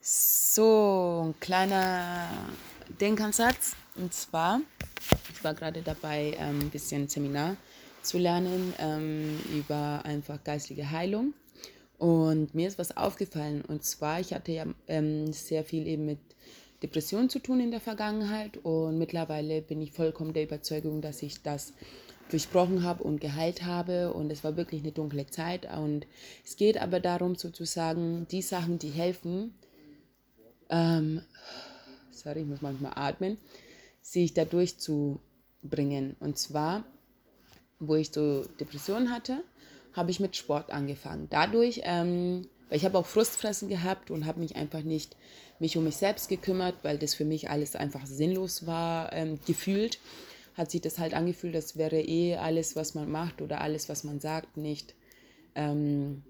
So, ein kleiner Denkansatz. Und zwar, ich war gerade dabei, ähm, ein bisschen Seminar zu lernen ähm, über einfach geistige Heilung. Und mir ist was aufgefallen. Und zwar, ich hatte ja ähm, sehr viel eben mit Depressionen zu tun in der Vergangenheit. Und mittlerweile bin ich vollkommen der Überzeugung, dass ich das durchbrochen habe und geheilt habe. Und es war wirklich eine dunkle Zeit. Und es geht aber darum, sozusagen, die Sachen, die helfen, ähm, sorry, ich muss manchmal atmen, sich da durchzubringen. Und zwar, wo ich so Depressionen hatte, habe ich mit Sport angefangen. Dadurch, ähm, weil ich habe auch Frustfressen gehabt und habe mich einfach nicht mich um mich selbst gekümmert, weil das für mich alles einfach sinnlos war, ähm, gefühlt hat sich das halt angefühlt, das wäre eh alles, was man macht oder alles, was man sagt, nicht ähm,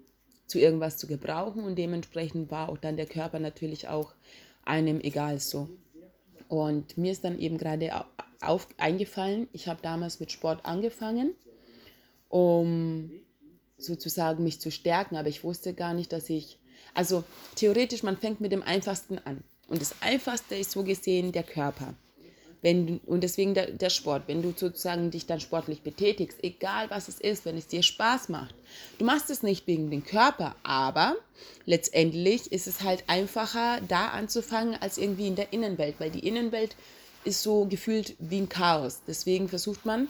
zu irgendwas zu gebrauchen. Und dementsprechend war auch dann der Körper natürlich auch einem egal so. Und mir ist dann eben gerade auf, eingefallen, ich habe damals mit Sport angefangen, um sozusagen mich zu stärken, aber ich wusste gar nicht, dass ich, also theoretisch, man fängt mit dem Einfachsten an. Und das Einfachste ist so gesehen der Körper. Wenn, und deswegen der, der Sport, wenn du sozusagen dich dann sportlich betätigst, egal was es ist, wenn es dir Spaß macht. Du machst es nicht wegen dem Körper, aber letztendlich ist es halt einfacher, da anzufangen, als irgendwie in der Innenwelt, weil die Innenwelt ist so gefühlt wie ein Chaos. Deswegen versucht man,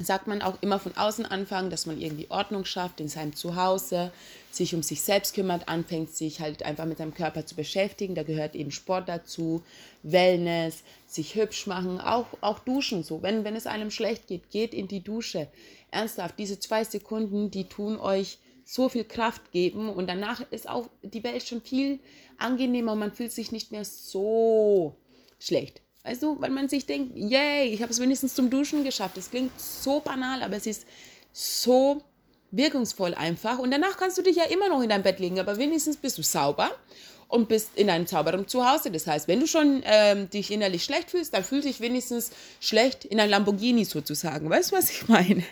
sagt man auch immer von außen anfangen, dass man irgendwie Ordnung schafft in seinem Zuhause, sich um sich selbst kümmert, anfängt sich halt einfach mit seinem Körper zu beschäftigen. Da gehört eben Sport dazu, Wellness, sich hübsch machen, auch, auch duschen so. Wenn, wenn es einem schlecht geht, geht in die Dusche. Ernsthaft, diese zwei Sekunden, die tun euch so viel Kraft geben und danach ist auch die Welt schon viel angenehmer. Man fühlt sich nicht mehr so schlecht. Weißt du, weil man sich denkt, yay, ich habe es wenigstens zum Duschen geschafft. Das klingt so banal, aber es ist so wirkungsvoll einfach. Und danach kannst du dich ja immer noch in dein Bett legen, aber wenigstens bist du sauber und bist in einem sauberen Zuhause. Das heißt, wenn du schon ähm, dich innerlich schlecht fühlst, dann fühl dich wenigstens schlecht in einem Lamborghini sozusagen. Weißt du, was ich meine?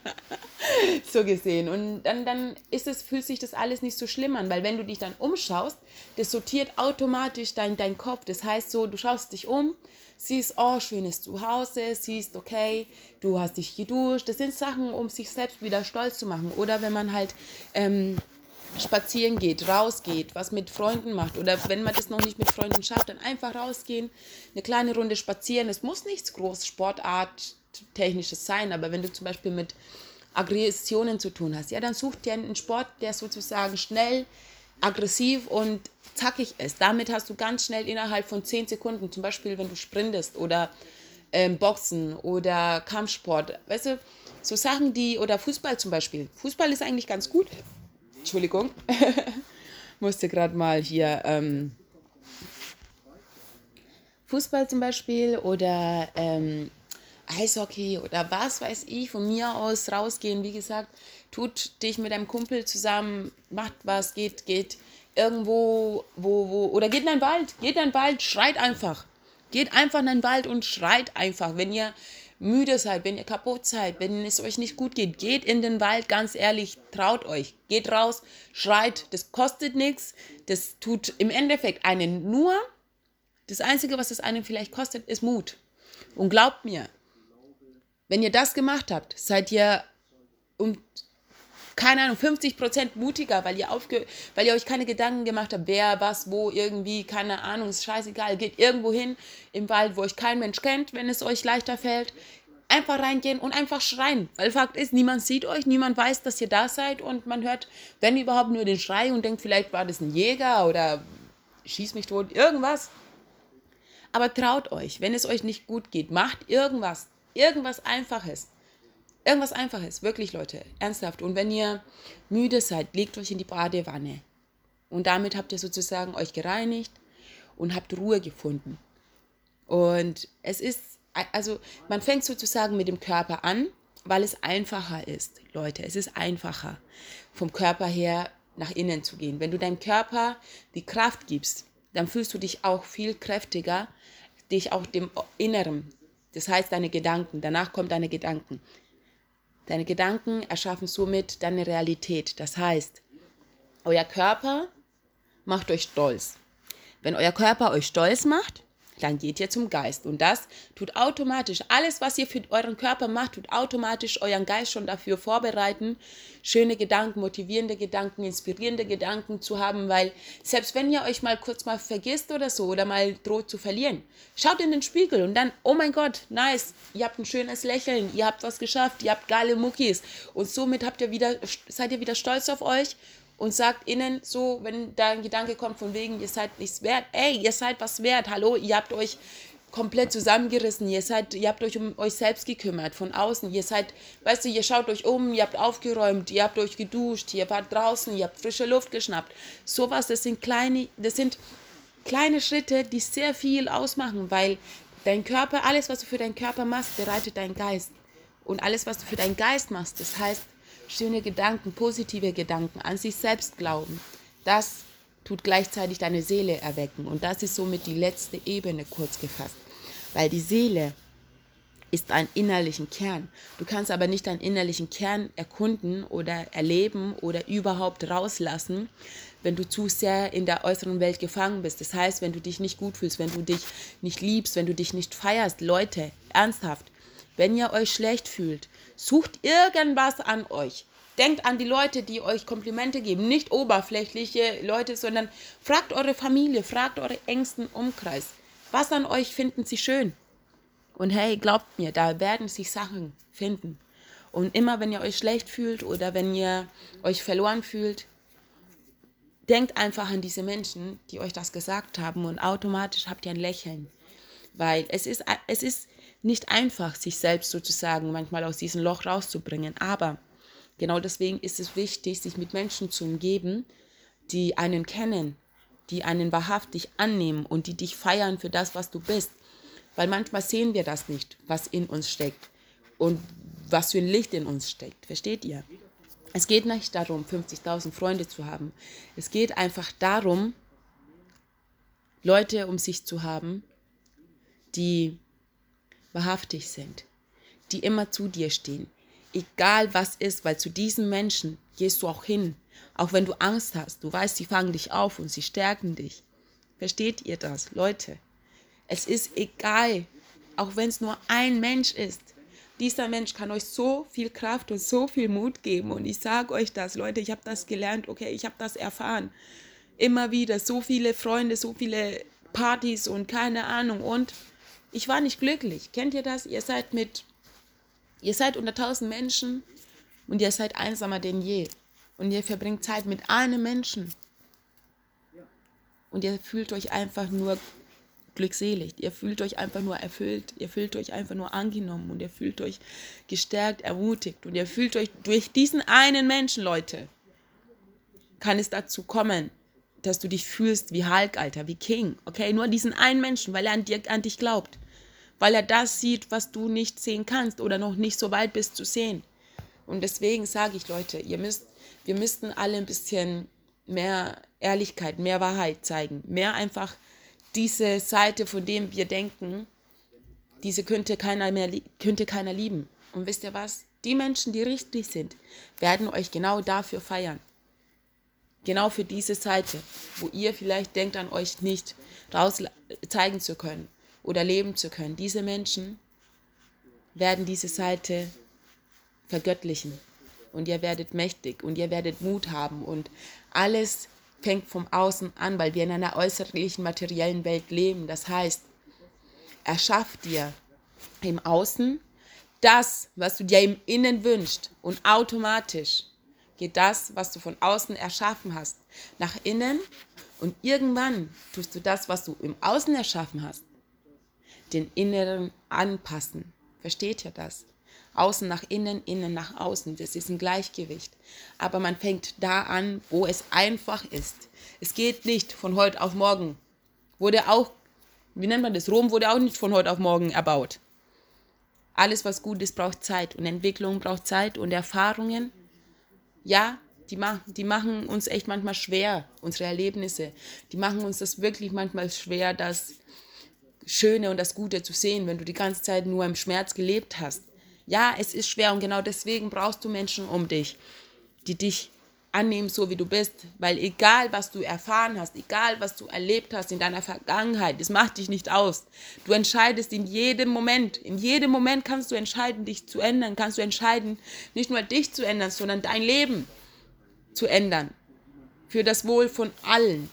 so gesehen. Und dann, dann ist es, fühlt sich das alles nicht so schlimm an, weil wenn du dich dann umschaust, das sortiert automatisch dein, dein Kopf. Das heißt so, du schaust dich um, siehst, oh, schönes Zuhause, siehst, okay, du hast dich geduscht. Das sind Sachen, um sich selbst wieder stolz zu machen. Oder wenn man halt ähm, spazieren geht, rausgeht, was mit Freunden macht. Oder wenn man das noch nicht mit Freunden schafft, dann einfach rausgehen, eine kleine Runde spazieren. Es muss nichts groß Sportart technisches sein, aber wenn du zum Beispiel mit Aggressionen zu tun hast, ja, dann such dir einen Sport, der sozusagen schnell, aggressiv und zackig ist. Damit hast du ganz schnell innerhalb von 10 Sekunden, zum Beispiel wenn du sprintest oder ähm, Boxen oder Kampfsport, weißt du, so Sachen, die, oder Fußball zum Beispiel. Fußball ist eigentlich ganz gut. Entschuldigung, musste gerade mal hier ähm, Fußball zum Beispiel oder ähm, Eishockey oder was weiß ich, von mir aus rausgehen. Wie gesagt, tut dich mit deinem Kumpel zusammen, macht was, geht, geht irgendwo, wo, wo, oder geht in den Wald, geht in den Wald, schreit einfach. Geht einfach in den Wald und schreit einfach. Wenn ihr müde seid, wenn ihr kaputt seid, wenn es euch nicht gut geht, geht in den Wald, ganz ehrlich, traut euch, geht raus, schreit, das kostet nichts, das tut im Endeffekt einen nur, das Einzige, was es einen vielleicht kostet, ist Mut. Und glaubt mir, wenn ihr das gemacht habt, seid ihr um, keine Ahnung, 50 Prozent mutiger, weil ihr, aufge weil ihr euch keine Gedanken gemacht habt, wer, was, wo, irgendwie, keine Ahnung, ist scheißegal. Geht irgendwo hin im Wald, wo euch kein Mensch kennt, wenn es euch leichter fällt. Einfach reingehen und einfach schreien. Weil Fakt ist, niemand sieht euch, niemand weiß, dass ihr da seid und man hört, wenn überhaupt, nur den Schrei und denkt, vielleicht war das ein Jäger oder schieß mich tot, irgendwas. Aber traut euch, wenn es euch nicht gut geht, macht irgendwas. Irgendwas Einfaches. Irgendwas Einfaches, wirklich Leute, ernsthaft. Und wenn ihr müde seid, legt euch in die Badewanne. Und damit habt ihr sozusagen euch gereinigt und habt Ruhe gefunden. Und es ist, also man fängt sozusagen mit dem Körper an, weil es einfacher ist, Leute. Es ist einfacher, vom Körper her nach innen zu gehen. Wenn du deinem Körper die Kraft gibst, dann fühlst du dich auch viel kräftiger, dich auch dem Inneren das heißt deine Gedanken. Danach kommen deine Gedanken. Deine Gedanken erschaffen somit deine Realität. Das heißt, euer Körper macht euch stolz. Wenn euer Körper euch stolz macht, dann geht ihr zum Geist. Und das tut automatisch, alles, was ihr für euren Körper macht, tut automatisch euren Geist schon dafür vorbereiten, schöne Gedanken, motivierende Gedanken, inspirierende Gedanken zu haben, weil selbst wenn ihr euch mal kurz mal vergisst oder so oder mal droht zu verlieren, schaut in den Spiegel und dann, oh mein Gott, nice, ihr habt ein schönes Lächeln, ihr habt was geschafft, ihr habt geile Muckis und somit habt ihr wieder, seid ihr wieder stolz auf euch und sagt innen so, wenn da ein Gedanke kommt von wegen, ihr seid nichts wert, ey, ihr seid was wert, hallo, ihr habt euch komplett zusammengerissen, ihr seid, ihr habt euch um euch selbst gekümmert, von außen, ihr seid, weißt du, ihr schaut euch um, ihr habt aufgeräumt, ihr habt euch geduscht, ihr wart draußen, ihr habt frische Luft geschnappt, sowas, das sind kleine, das sind kleine Schritte, die sehr viel ausmachen, weil dein Körper, alles, was du für deinen Körper machst, bereitet deinen Geist. Und alles, was du für deinen Geist machst, das heißt, schöne Gedanken, positive Gedanken, an sich selbst glauben, das tut gleichzeitig deine Seele erwecken. Und das ist somit die letzte Ebene kurz gefasst. Weil die Seele ist ein innerlichen Kern. Du kannst aber nicht deinen innerlichen Kern erkunden oder erleben oder überhaupt rauslassen, wenn du zu sehr in der äußeren Welt gefangen bist. Das heißt, wenn du dich nicht gut fühlst, wenn du dich nicht liebst, wenn du dich nicht feierst. Leute, ernsthaft, wenn ihr euch schlecht fühlt, Sucht irgendwas an euch. Denkt an die Leute, die euch Komplimente geben, nicht oberflächliche Leute, sondern fragt eure Familie, fragt eure engsten Umkreis. Was an euch finden sie schön? Und hey, glaubt mir, da werden sich Sachen finden. Und immer wenn ihr euch schlecht fühlt oder wenn ihr euch verloren fühlt, denkt einfach an diese Menschen, die euch das gesagt haben und automatisch habt ihr ein Lächeln. Weil es ist, es ist nicht einfach, sich selbst sozusagen manchmal aus diesem Loch rauszubringen. Aber genau deswegen ist es wichtig, sich mit Menschen zu umgeben, die einen kennen, die einen wahrhaftig annehmen und die dich feiern für das, was du bist. Weil manchmal sehen wir das nicht, was in uns steckt und was für ein Licht in uns steckt. Versteht ihr? Es geht nicht darum, 50.000 Freunde zu haben. Es geht einfach darum, Leute um sich zu haben, die wahrhaftig sind, die immer zu dir stehen, egal was ist, weil zu diesen Menschen gehst du auch hin, auch wenn du Angst hast. Du weißt, sie fangen dich auf und sie stärken dich. Versteht ihr das, Leute? Es ist egal, auch wenn es nur ein Mensch ist. Dieser Mensch kann euch so viel Kraft und so viel Mut geben. Und ich sage euch das, Leute, ich habe das gelernt, okay, ich habe das erfahren. Immer wieder so viele Freunde, so viele Partys und keine Ahnung. Und ich war nicht glücklich. Kennt ihr das? Ihr seid mit, ihr seid unter tausend Menschen und ihr seid einsamer denn je. Und ihr verbringt Zeit mit einem Menschen. Und ihr fühlt euch einfach nur glückselig. Ihr fühlt euch einfach nur erfüllt. Ihr fühlt euch einfach nur angenommen und ihr fühlt euch gestärkt, ermutigt. Und ihr fühlt euch durch diesen einen Menschen, Leute, kann es dazu kommen, dass du dich fühlst wie Hulk, Alter, wie King. Okay, nur diesen einen Menschen, weil er an, dir, an dich glaubt weil er das sieht, was du nicht sehen kannst oder noch nicht so weit bist zu sehen. Und deswegen sage ich, Leute, ihr müsst, wir müssten alle ein bisschen mehr Ehrlichkeit, mehr Wahrheit zeigen, mehr einfach diese Seite, von dem wir denken, diese könnte keiner mehr, könnte keiner lieben. Und wisst ihr was? Die Menschen, die richtig sind, werden euch genau dafür feiern. Genau für diese Seite, wo ihr vielleicht denkt, an euch nicht raus zeigen zu können oder leben zu können. Diese Menschen werden diese Seite vergöttlichen und ihr werdet mächtig und ihr werdet Mut haben und alles fängt vom Außen an, weil wir in einer äußerlichen materiellen Welt leben. Das heißt, erschafft dir im Außen das, was du dir im Innen wünschst und automatisch geht das, was du von außen erschaffen hast, nach innen und irgendwann tust du das, was du im Außen erschaffen hast, den Inneren anpassen. Versteht ihr das? Außen nach innen, innen nach außen. Das ist ein Gleichgewicht. Aber man fängt da an, wo es einfach ist. Es geht nicht von heute auf morgen. Wurde auch, wie nennt man das? Rom wurde auch nicht von heute auf morgen erbaut. Alles, was gut ist, braucht Zeit. Und Entwicklung braucht Zeit und Erfahrungen. Ja, die, mach, die machen uns echt manchmal schwer, unsere Erlebnisse. Die machen uns das wirklich manchmal schwer, dass Schöne und das Gute zu sehen, wenn du die ganze Zeit nur im Schmerz gelebt hast. Ja, es ist schwer und genau deswegen brauchst du Menschen um dich, die dich annehmen, so wie du bist. Weil egal, was du erfahren hast, egal, was du erlebt hast in deiner Vergangenheit, das macht dich nicht aus. Du entscheidest in jedem Moment. In jedem Moment kannst du entscheiden, dich zu ändern. Kannst du entscheiden, nicht nur dich zu ändern, sondern dein Leben zu ändern. Für das Wohl von allen.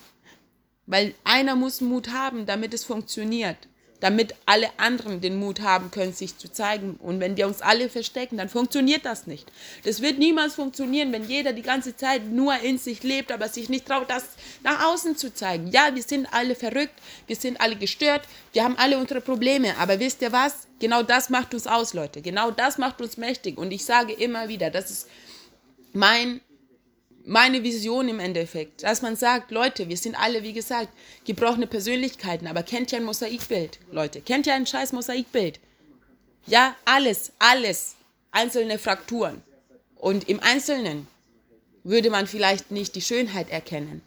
Weil einer muss Mut haben, damit es funktioniert damit alle anderen den Mut haben können, sich zu zeigen. Und wenn wir uns alle verstecken, dann funktioniert das nicht. Das wird niemals funktionieren, wenn jeder die ganze Zeit nur in sich lebt, aber sich nicht traut, das nach außen zu zeigen. Ja, wir sind alle verrückt, wir sind alle gestört, wir haben alle unsere Probleme. Aber wisst ihr was? Genau das macht uns aus, Leute. Genau das macht uns mächtig. Und ich sage immer wieder, das ist mein meine Vision im Endeffekt, dass man sagt, Leute, wir sind alle, wie gesagt, gebrochene Persönlichkeiten, aber kennt ihr ein Mosaikbild, Leute? Kennt ihr ein scheiß Mosaikbild? Ja, alles, alles, einzelne Frakturen. Und im Einzelnen würde man vielleicht nicht die Schönheit erkennen.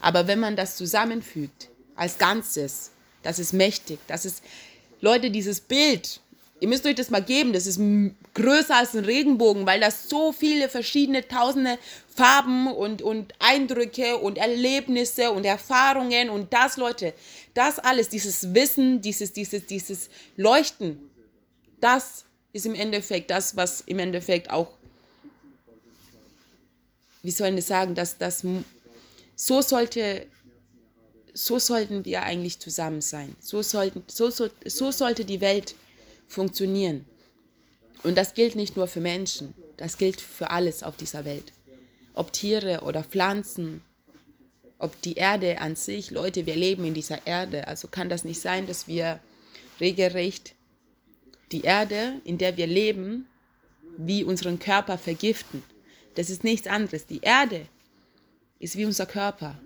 Aber wenn man das zusammenfügt, als Ganzes, das ist mächtig, das ist, Leute, dieses Bild, Ihr müsst euch das mal geben, das ist größer als ein Regenbogen, weil das so viele verschiedene tausende Farben und, und Eindrücke und Erlebnisse und Erfahrungen und das, Leute, das alles, dieses Wissen, dieses, dieses, dieses Leuchten, das ist im Endeffekt das, was im Endeffekt auch, wie sollen wir sagen, dass das so sollte, so sollten wir eigentlich zusammen sein. So, sollten, so, so, so sollte die Welt funktionieren. Und das gilt nicht nur für Menschen, das gilt für alles auf dieser Welt. Ob Tiere oder Pflanzen, ob die Erde an sich, Leute, wir leben in dieser Erde, also kann das nicht sein, dass wir regelrecht die Erde, in der wir leben, wie unseren Körper vergiften. Das ist nichts anderes. Die Erde ist wie unser Körper.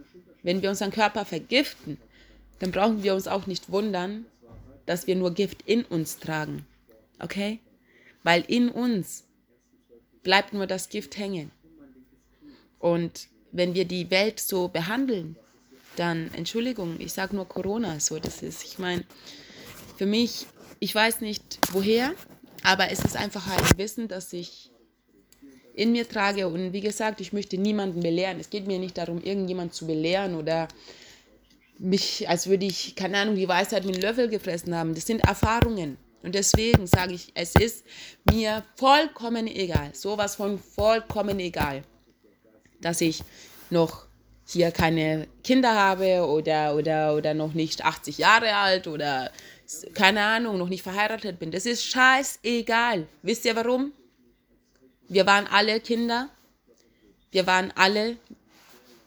Wenn wir unseren Körper vergiften, dann brauchen wir uns auch nicht wundern, dass wir nur Gift in uns tragen. Okay? Weil in uns bleibt nur das Gift hängen. Und wenn wir die Welt so behandeln, dann, Entschuldigung, ich sage nur Corona, so das ist. Ich meine, für mich, ich weiß nicht woher, aber es ist einfach ein Wissen, das ich in mir trage. Und wie gesagt, ich möchte niemanden belehren. Es geht mir nicht darum, irgendjemand zu belehren oder mich, als würde ich, keine Ahnung, die Weisheit mit einem Löffel gefressen haben. Das sind Erfahrungen. Und deswegen sage ich, es ist mir vollkommen egal, sowas von vollkommen egal, dass ich noch hier keine Kinder habe oder, oder, oder noch nicht 80 Jahre alt oder keine Ahnung, noch nicht verheiratet bin. Das ist scheißegal. Wisst ihr warum? Wir waren alle Kinder. Wir waren alle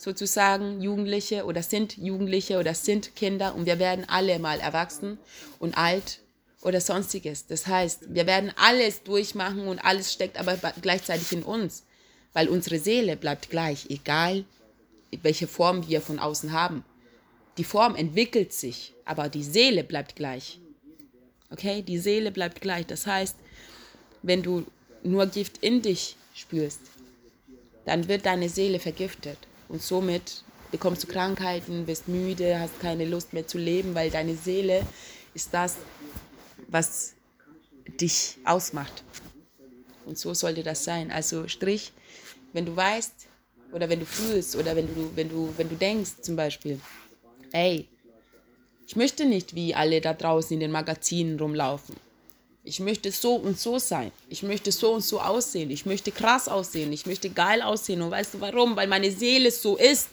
sozusagen Jugendliche oder sind Jugendliche oder sind Kinder und wir werden alle mal erwachsen und alt oder sonstiges. Das heißt, wir werden alles durchmachen und alles steckt aber gleichzeitig in uns, weil unsere Seele bleibt gleich, egal welche Form wir von außen haben. Die Form entwickelt sich, aber die Seele bleibt gleich. Okay, die Seele bleibt gleich. Das heißt, wenn du nur Gift in dich spürst, dann wird deine Seele vergiftet. Und somit bekommst du Krankheiten, bist müde, hast keine Lust mehr zu leben, weil deine Seele ist das, was dich ausmacht. Und so sollte das sein. Also Strich, wenn du weißt oder wenn du fühlst oder wenn du, wenn du, wenn du denkst zum Beispiel, ey, ich möchte nicht wie alle da draußen in den Magazinen rumlaufen. Ich möchte so und so sein. Ich möchte so und so aussehen. Ich möchte krass aussehen. Ich möchte geil aussehen. Und weißt du warum? Weil meine Seele so ist.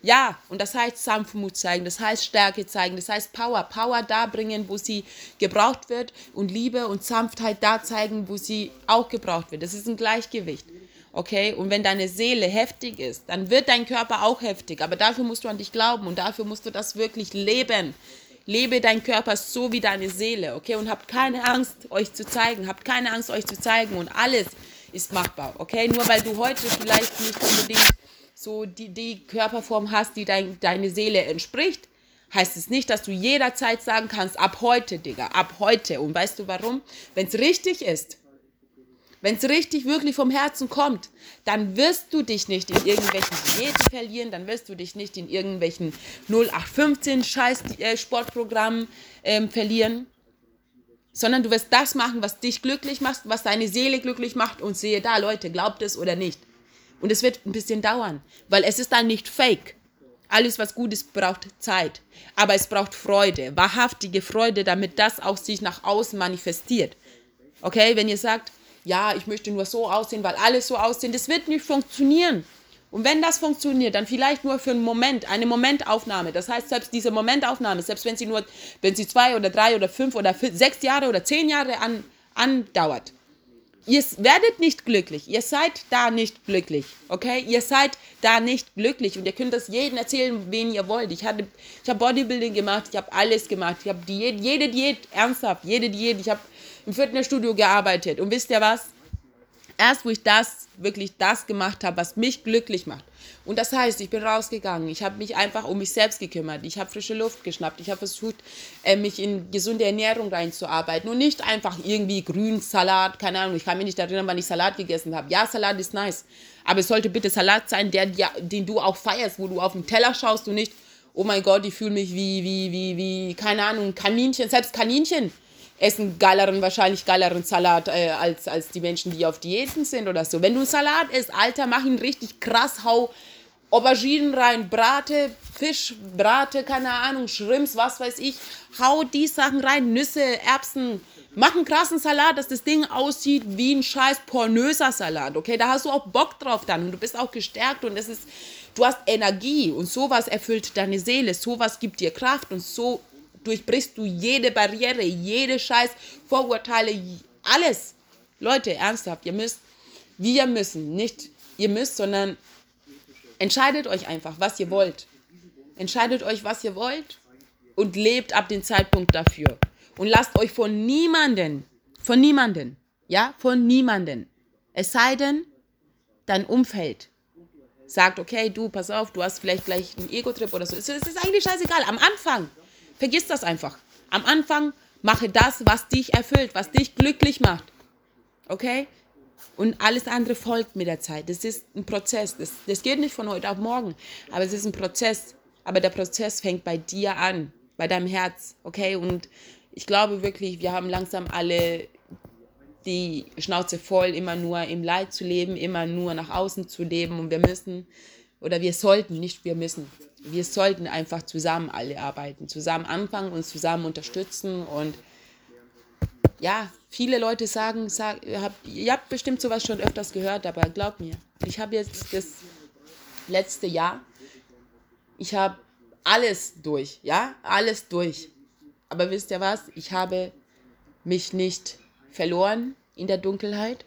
Ja, und das heißt Sanftmut zeigen, das heißt Stärke zeigen, das heißt Power. Power da bringen, wo sie gebraucht wird und Liebe und Sanftheit da zeigen, wo sie auch gebraucht wird. Das ist ein Gleichgewicht. Okay? Und wenn deine Seele heftig ist, dann wird dein Körper auch heftig. Aber dafür musst du an dich glauben und dafür musst du das wirklich leben. Lebe dein Körper so wie deine Seele, okay? Und habt keine Angst, euch zu zeigen. Habt keine Angst, euch zu zeigen. Und alles ist machbar, okay? Nur weil du heute vielleicht nicht unbedingt so die, die Körperform hast, die dein, deine Seele entspricht, heißt es nicht, dass du jederzeit sagen kannst, ab heute, Digga, ab heute. Und weißt du warum? Wenn es richtig ist, wenn es richtig wirklich vom Herzen kommt, dann wirst du dich nicht in irgendwelchen Diäten verlieren, dann wirst du dich nicht in irgendwelchen 0815 Scheiß äh, Sportprogrammen ähm, verlieren, sondern du wirst das machen, was dich glücklich macht, was deine Seele glücklich macht und sehe da, Leute, glaubt es oder nicht. Und es wird ein bisschen dauern, weil es ist dann nicht fake. Alles, was gut ist, braucht Zeit. Aber es braucht Freude, wahrhaftige Freude, damit das auch sich nach außen manifestiert. Okay, wenn ihr sagt, ja, ich möchte nur so aussehen, weil alle so aussehen, das wird nicht funktionieren. Und wenn das funktioniert, dann vielleicht nur für einen Moment, eine Momentaufnahme. Das heißt, selbst diese Momentaufnahme, selbst wenn sie nur, wenn sie zwei oder drei oder fünf oder sechs Jahre oder zehn Jahre an, andauert, ihr werdet nicht glücklich. Ihr seid da nicht glücklich. Okay? Ihr seid da nicht glücklich. Und ihr könnt das jedem erzählen, wen ihr wollt. Ich, ich habe Bodybuilding gemacht, ich habe alles gemacht. Ich habe Diät, jede Diät, ernsthaft, jede Diät. Ich habe im Fitnessstudio gearbeitet. Und wisst ihr was? Erst wo ich das, wirklich das gemacht habe, was mich glücklich macht. Und das heißt, ich bin rausgegangen. Ich habe mich einfach um mich selbst gekümmert. Ich habe frische Luft geschnappt. Ich habe versucht, äh, mich in gesunde Ernährung reinzuarbeiten. Und nicht einfach irgendwie grün, Salat, keine Ahnung. Ich kann mich nicht erinnern, wann ich Salat gegessen habe. Ja, Salat ist nice. Aber es sollte bitte Salat sein, der, den du auch feierst, wo du auf den Teller schaust und nicht, oh mein Gott, ich fühle mich wie, wie, wie, wie, keine Ahnung, Kaninchen. Selbst Kaninchen essen geileren, wahrscheinlich geileren Salat äh, als, als die Menschen, die auf Diäten sind oder so. Wenn du Salat isst, Alter, mach ihn richtig krass, hau Auberginen rein, brate, Fisch, brate, keine Ahnung, Shrimps, was weiß ich. Hau die Sachen rein, Nüsse, Erbsen. Mach einen krassen Salat, dass das Ding aussieht wie ein scheiß pornöser Salat, okay? Da hast du auch Bock drauf dann und du bist auch gestärkt und es ist, du hast Energie und sowas erfüllt deine Seele, sowas gibt dir Kraft und so durchbrichst du jede Barriere, jede Scheiß, Vorurteile, alles. Leute, ernsthaft, ihr müsst, wir müssen, nicht ihr müsst, sondern entscheidet euch einfach, was ihr wollt. Entscheidet euch, was ihr wollt und lebt ab dem Zeitpunkt dafür. Und lasst euch von niemanden, von niemanden, ja, von niemanden, es sei denn, dein Umfeld sagt, okay, du, pass auf, du hast vielleicht gleich einen Ego-Trip oder so. Es ist eigentlich scheißegal. Am Anfang, Vergiss das einfach. Am Anfang mache das, was dich erfüllt, was dich glücklich macht. Okay? Und alles andere folgt mit der Zeit. Das ist ein Prozess. Das, das geht nicht von heute auf morgen. Aber es ist ein Prozess. Aber der Prozess fängt bei dir an, bei deinem Herz. Okay? Und ich glaube wirklich, wir haben langsam alle die Schnauze voll, immer nur im Leid zu leben, immer nur nach außen zu leben. Und wir müssen, oder wir sollten, nicht wir müssen, wir sollten einfach zusammen alle arbeiten, zusammen anfangen, uns zusammen unterstützen und ja, viele Leute sagen, sag, habt, ihr habt bestimmt sowas schon öfters gehört, aber glaubt mir, ich habe jetzt das letzte Jahr, ich habe alles durch, ja, alles durch. Aber wisst ihr was? Ich habe mich nicht verloren in der Dunkelheit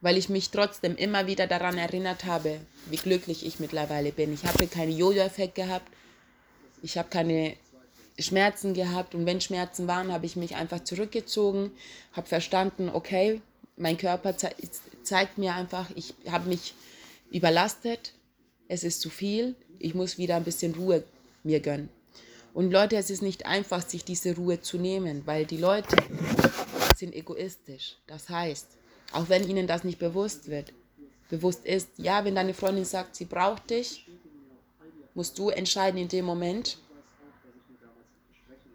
weil ich mich trotzdem immer wieder daran erinnert habe, wie glücklich ich mittlerweile bin. Ich habe keinen Jojo-Effekt gehabt, ich habe keine Schmerzen gehabt und wenn Schmerzen waren, habe ich mich einfach zurückgezogen, habe verstanden, okay, mein Körper ze zeigt mir einfach, ich habe mich überlastet, es ist zu viel, ich muss wieder ein bisschen Ruhe mir gönnen. Und Leute, es ist nicht einfach, sich diese Ruhe zu nehmen, weil die Leute sind egoistisch. Das heißt, auch wenn ihnen das nicht bewusst wird. Bewusst ist, ja, wenn deine Freundin sagt, sie braucht dich, musst du entscheiden in dem Moment,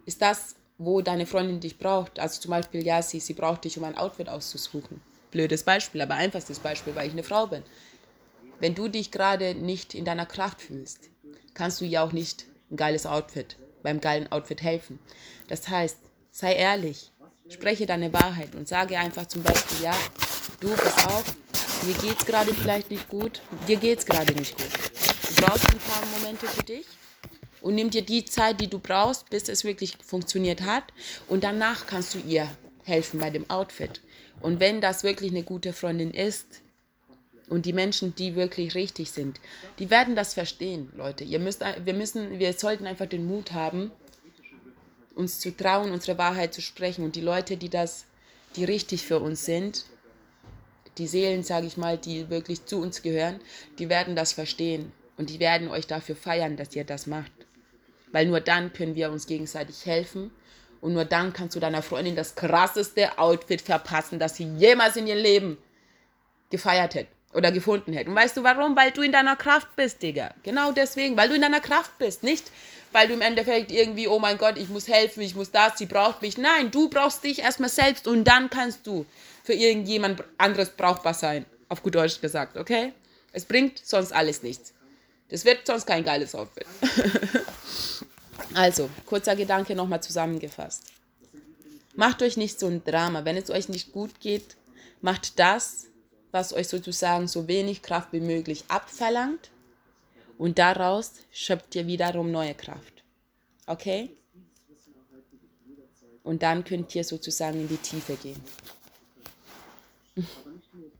ist das, wo deine Freundin dich braucht. Also zum Beispiel, ja, sie, sie braucht dich, um ein Outfit auszusuchen. Blödes Beispiel, aber einfachstes Beispiel, weil ich eine Frau bin. Wenn du dich gerade nicht in deiner Kraft fühlst, kannst du ja auch nicht ein geiles Outfit, beim geilen Outfit helfen. Das heißt, sei ehrlich, spreche deine Wahrheit und sage einfach zum Beispiel, ja, du, pass auf, mir geht's gerade vielleicht nicht gut, dir geht's gerade nicht gut. Du brauchst ein paar Momente für dich und nimm dir die Zeit, die du brauchst, bis es wirklich funktioniert hat und danach kannst du ihr helfen bei dem Outfit. Und wenn das wirklich eine gute Freundin ist und die Menschen, die wirklich richtig sind, die werden das verstehen, Leute. Ihr müsst, wir müssen, wir sollten einfach den Mut haben, uns zu trauen, unsere Wahrheit zu sprechen. Und die Leute, die das, die richtig für uns sind, die Seelen, sage ich mal, die wirklich zu uns gehören, die werden das verstehen. Und die werden euch dafür feiern, dass ihr das macht. Weil nur dann können wir uns gegenseitig helfen. Und nur dann kannst du deiner Freundin das krasseste Outfit verpassen, das sie jemals in ihr Leben gefeiert hätte oder gefunden hätte. Und weißt du warum? Weil du in deiner Kraft bist, Digga. Genau deswegen, weil du in deiner Kraft bist. Nicht, weil du im Endeffekt irgendwie, oh mein Gott, ich muss helfen, ich muss das, sie braucht mich. Nein, du brauchst dich erstmal selbst und dann kannst du für irgendjemand anderes brauchbar sein. Auf gut Deutsch gesagt, okay? Es bringt sonst alles nichts. Das wird sonst kein geiles Outfit. also, kurzer Gedanke nochmal zusammengefasst. Macht euch nicht so ein Drama. Wenn es euch nicht gut geht, macht das, was euch sozusagen so wenig Kraft wie möglich abverlangt. Und daraus schöpft ihr wiederum neue Kraft. Okay? Und dann könnt ihr sozusagen in die Tiefe gehen.